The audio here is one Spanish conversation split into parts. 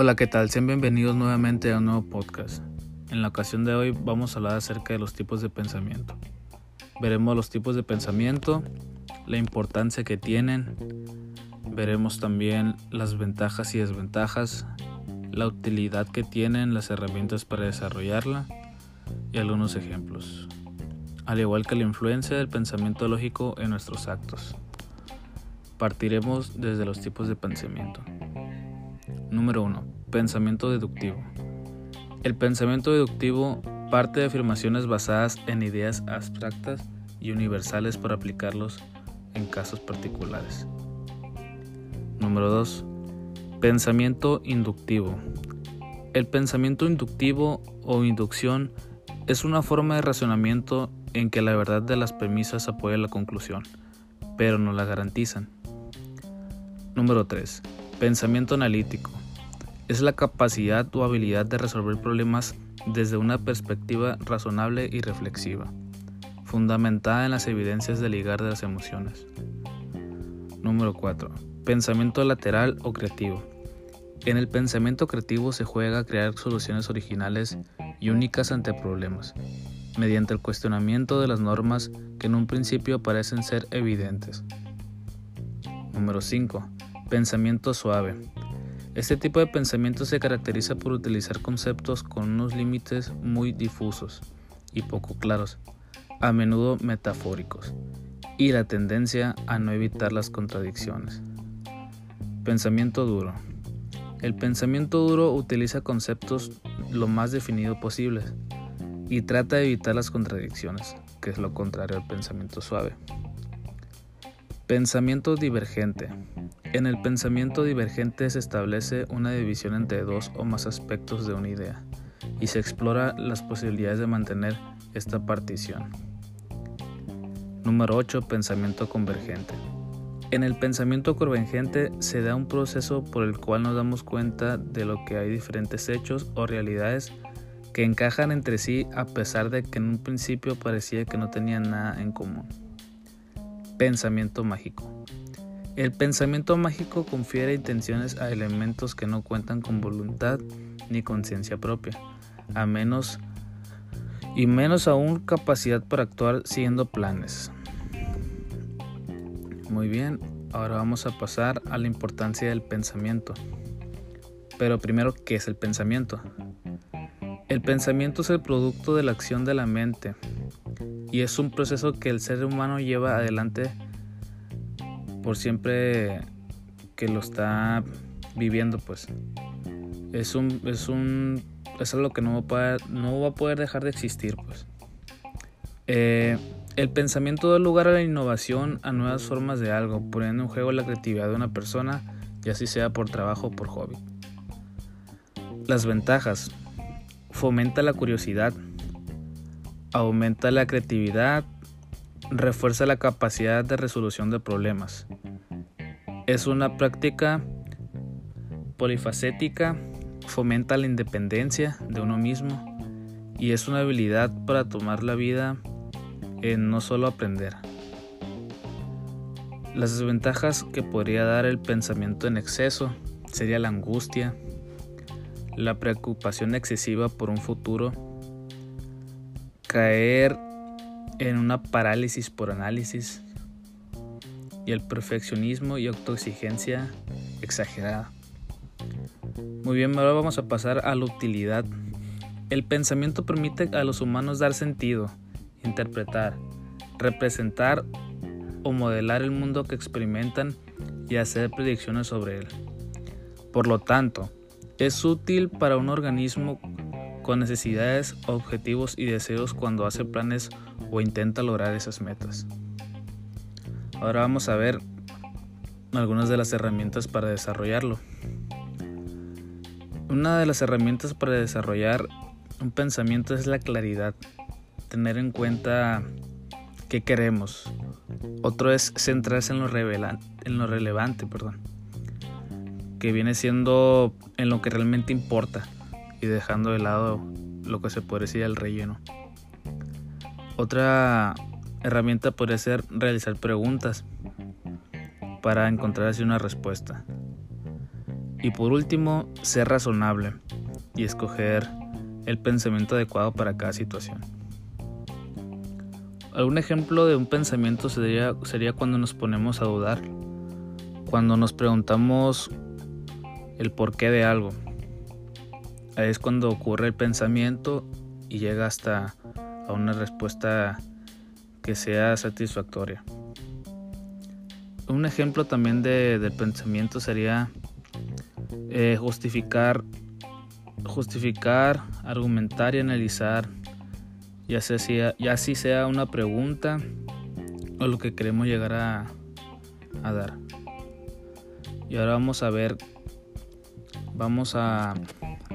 Hola, ¿qué tal? Sean bienvenidos nuevamente a un nuevo podcast. En la ocasión de hoy vamos a hablar acerca de los tipos de pensamiento. Veremos los tipos de pensamiento, la importancia que tienen, veremos también las ventajas y desventajas, la utilidad que tienen las herramientas para desarrollarla y algunos ejemplos, al igual que la influencia del pensamiento lógico en nuestros actos. Partiremos desde los tipos de pensamiento. Número 1. Pensamiento deductivo. El pensamiento deductivo parte de afirmaciones basadas en ideas abstractas y universales para aplicarlos en casos particulares. Número 2. Pensamiento inductivo. El pensamiento inductivo o inducción es una forma de razonamiento en que la verdad de las premisas apoya la conclusión, pero no la garantizan. Número 3. Pensamiento analítico. Es la capacidad o habilidad de resolver problemas desde una perspectiva razonable y reflexiva, fundamentada en las evidencias de ligar de las emociones. Número 4. Pensamiento lateral o creativo. En el pensamiento creativo se juega a crear soluciones originales y únicas ante problemas, mediante el cuestionamiento de las normas que en un principio parecen ser evidentes. Número 5. Pensamiento suave. Este tipo de pensamiento se caracteriza por utilizar conceptos con unos límites muy difusos y poco claros, a menudo metafóricos, y la tendencia a no evitar las contradicciones. Pensamiento duro. El pensamiento duro utiliza conceptos lo más definido posible y trata de evitar las contradicciones, que es lo contrario al pensamiento suave. Pensamiento divergente. En el pensamiento divergente se establece una división entre dos o más aspectos de una idea y se explora las posibilidades de mantener esta partición. Número 8. Pensamiento convergente. En el pensamiento convergente se da un proceso por el cual nos damos cuenta de lo que hay diferentes hechos o realidades que encajan entre sí a pesar de que en un principio parecía que no tenían nada en común. Pensamiento mágico. El pensamiento mágico confiere intenciones a elementos que no cuentan con voluntad ni conciencia propia, a menos y menos aún capacidad para actuar siguiendo planes. Muy bien, ahora vamos a pasar a la importancia del pensamiento. Pero primero, ¿qué es el pensamiento? El pensamiento es el producto de la acción de la mente, y es un proceso que el ser humano lleva adelante por siempre que lo está viviendo pues es un es un es algo que no va a poder, no va a poder dejar de existir pues eh, el pensamiento da lugar a la innovación a nuevas formas de algo poniendo en juego la creatividad de una persona y así sea por trabajo o por hobby. Las ventajas. Fomenta la curiosidad. Aumenta la creatividad, refuerza la capacidad de resolución de problemas. Es una práctica polifacética, fomenta la independencia de uno mismo. Y es una habilidad para tomar la vida en no solo aprender. Las desventajas que podría dar el pensamiento en exceso sería la angustia, la preocupación excesiva por un futuro, caer en una parálisis por análisis y el perfeccionismo y autoexigencia exagerada. Muy bien, ahora vamos a pasar a la utilidad. El pensamiento permite a los humanos dar sentido, interpretar, representar o modelar el mundo que experimentan y hacer predicciones sobre él. Por lo tanto, es útil para un organismo con necesidades, objetivos y deseos cuando hace planes o intenta lograr esas metas. Ahora vamos a ver algunas de las herramientas para desarrollarlo. Una de las herramientas para desarrollar un pensamiento es la claridad, tener en cuenta qué queremos. Otro es centrarse en lo, en lo relevante, perdón, que viene siendo en lo que realmente importa y dejando de lado lo que se puede decir el relleno. Otra herramienta podría ser realizar preguntas para encontrar así una respuesta. Y por último, ser razonable y escoger el pensamiento adecuado para cada situación. Algún ejemplo de un pensamiento sería, sería cuando nos ponemos a dudar, cuando nos preguntamos el porqué de algo. Ahí es cuando ocurre el pensamiento y llega hasta a una respuesta que sea satisfactoria. Un ejemplo también de, pensamiento sería eh, justificar, justificar, argumentar y analizar, ya sea, ya si sea una pregunta o lo que queremos llegar a, a dar. Y ahora vamos a ver, vamos a,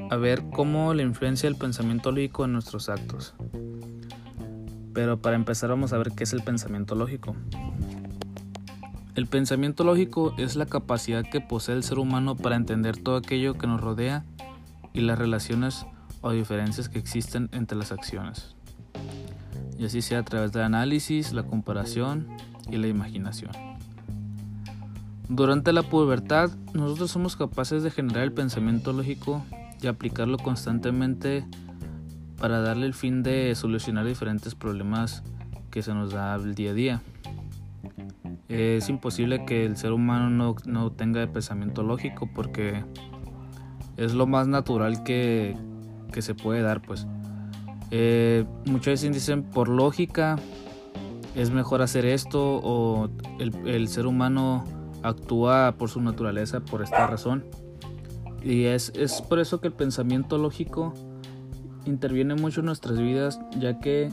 a ver cómo la influencia del pensamiento lógico en nuestros actos. Pero para empezar vamos a ver qué es el pensamiento lógico. El pensamiento lógico es la capacidad que posee el ser humano para entender todo aquello que nos rodea y las relaciones o diferencias que existen entre las acciones. Y así sea a través del análisis, la comparación y la imaginación. Durante la pubertad, nosotros somos capaces de generar el pensamiento lógico y aplicarlo constantemente para darle el fin de solucionar diferentes problemas que se nos da el día a día es imposible que el ser humano no, no tenga pensamiento lógico porque es lo más natural que, que se puede dar pues eh, muchas veces dicen por lógica es mejor hacer esto o el, el, ser humano actúa por su naturaleza por esta razón y es, es por eso que el pensamiento lógico interviene mucho en nuestras vidas ya que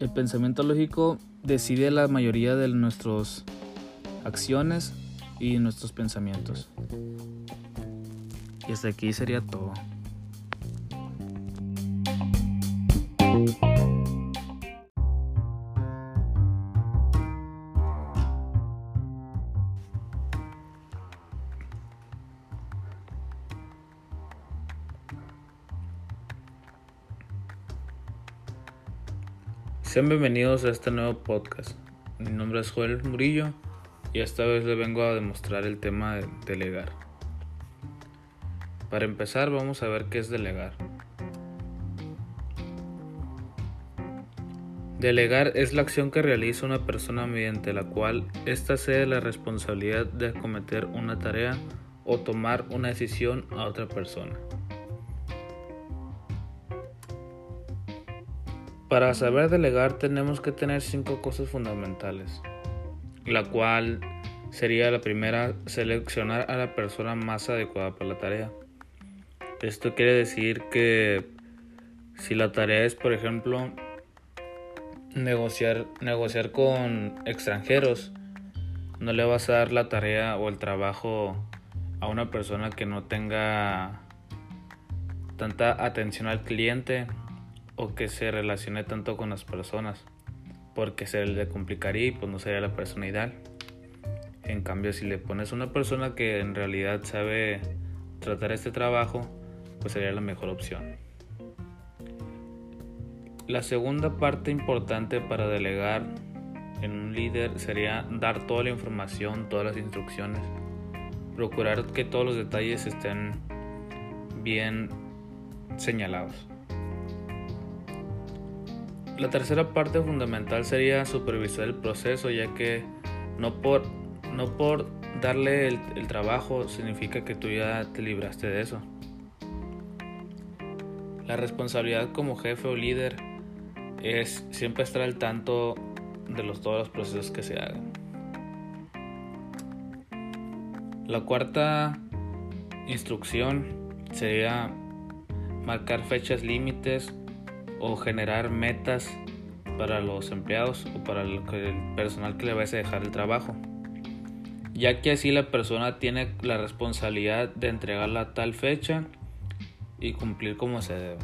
el pensamiento lógico decide la mayoría de nuestras acciones y nuestros pensamientos. Y hasta aquí sería todo. Sean bienvenidos a este nuevo podcast. Mi nombre es Joel Murillo y esta vez les vengo a demostrar el tema de delegar. Para empezar vamos a ver qué es delegar. Delegar es la acción que realiza una persona mediante la cual ésta cede la responsabilidad de acometer una tarea o tomar una decisión a otra persona. Para saber delegar tenemos que tener cinco cosas fundamentales, la cual sería la primera, seleccionar a la persona más adecuada para la tarea. Esto quiere decir que si la tarea es, por ejemplo, negociar, negociar con extranjeros, no le vas a dar la tarea o el trabajo a una persona que no tenga tanta atención al cliente que se relacione tanto con las personas, porque se le complicaría y pues no sería la persona ideal. En cambio, si le pones una persona que en realidad sabe tratar este trabajo, pues sería la mejor opción. La segunda parte importante para delegar en un líder sería dar toda la información, todas las instrucciones, procurar que todos los detalles estén bien señalados. La tercera parte fundamental sería supervisar el proceso, ya que no por, no por darle el, trabajo significa que tú ya te libraste de eso. La responsabilidad como jefe o líder es siempre estar al tanto de los, todos los procesos que se hagan. La cuarta instrucción sería marcar fechas límites o generar metas para los empleados o para el, personal que le vais a dejar el trabajo ya que así la persona tiene la responsabilidad de entregarla a tal fecha y cumplir como se debe.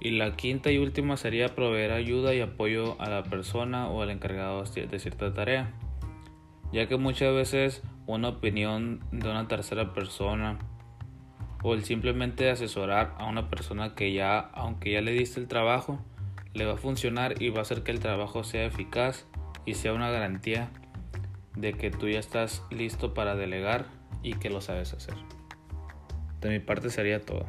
Y la quinta y última sería proveer ayuda y apoyo a la persona o al encargado de cierta tarea, ya que muchas veces una opinión de una tercera persona o el simplemente asesorar a una persona que ya, aunque ya le diste el trabajo, le va a funcionar y va a hacer que el trabajo sea eficaz y sea una garantía de que tú ya estás listo para delegar y que lo sabes hacer. De mi parte sería todo.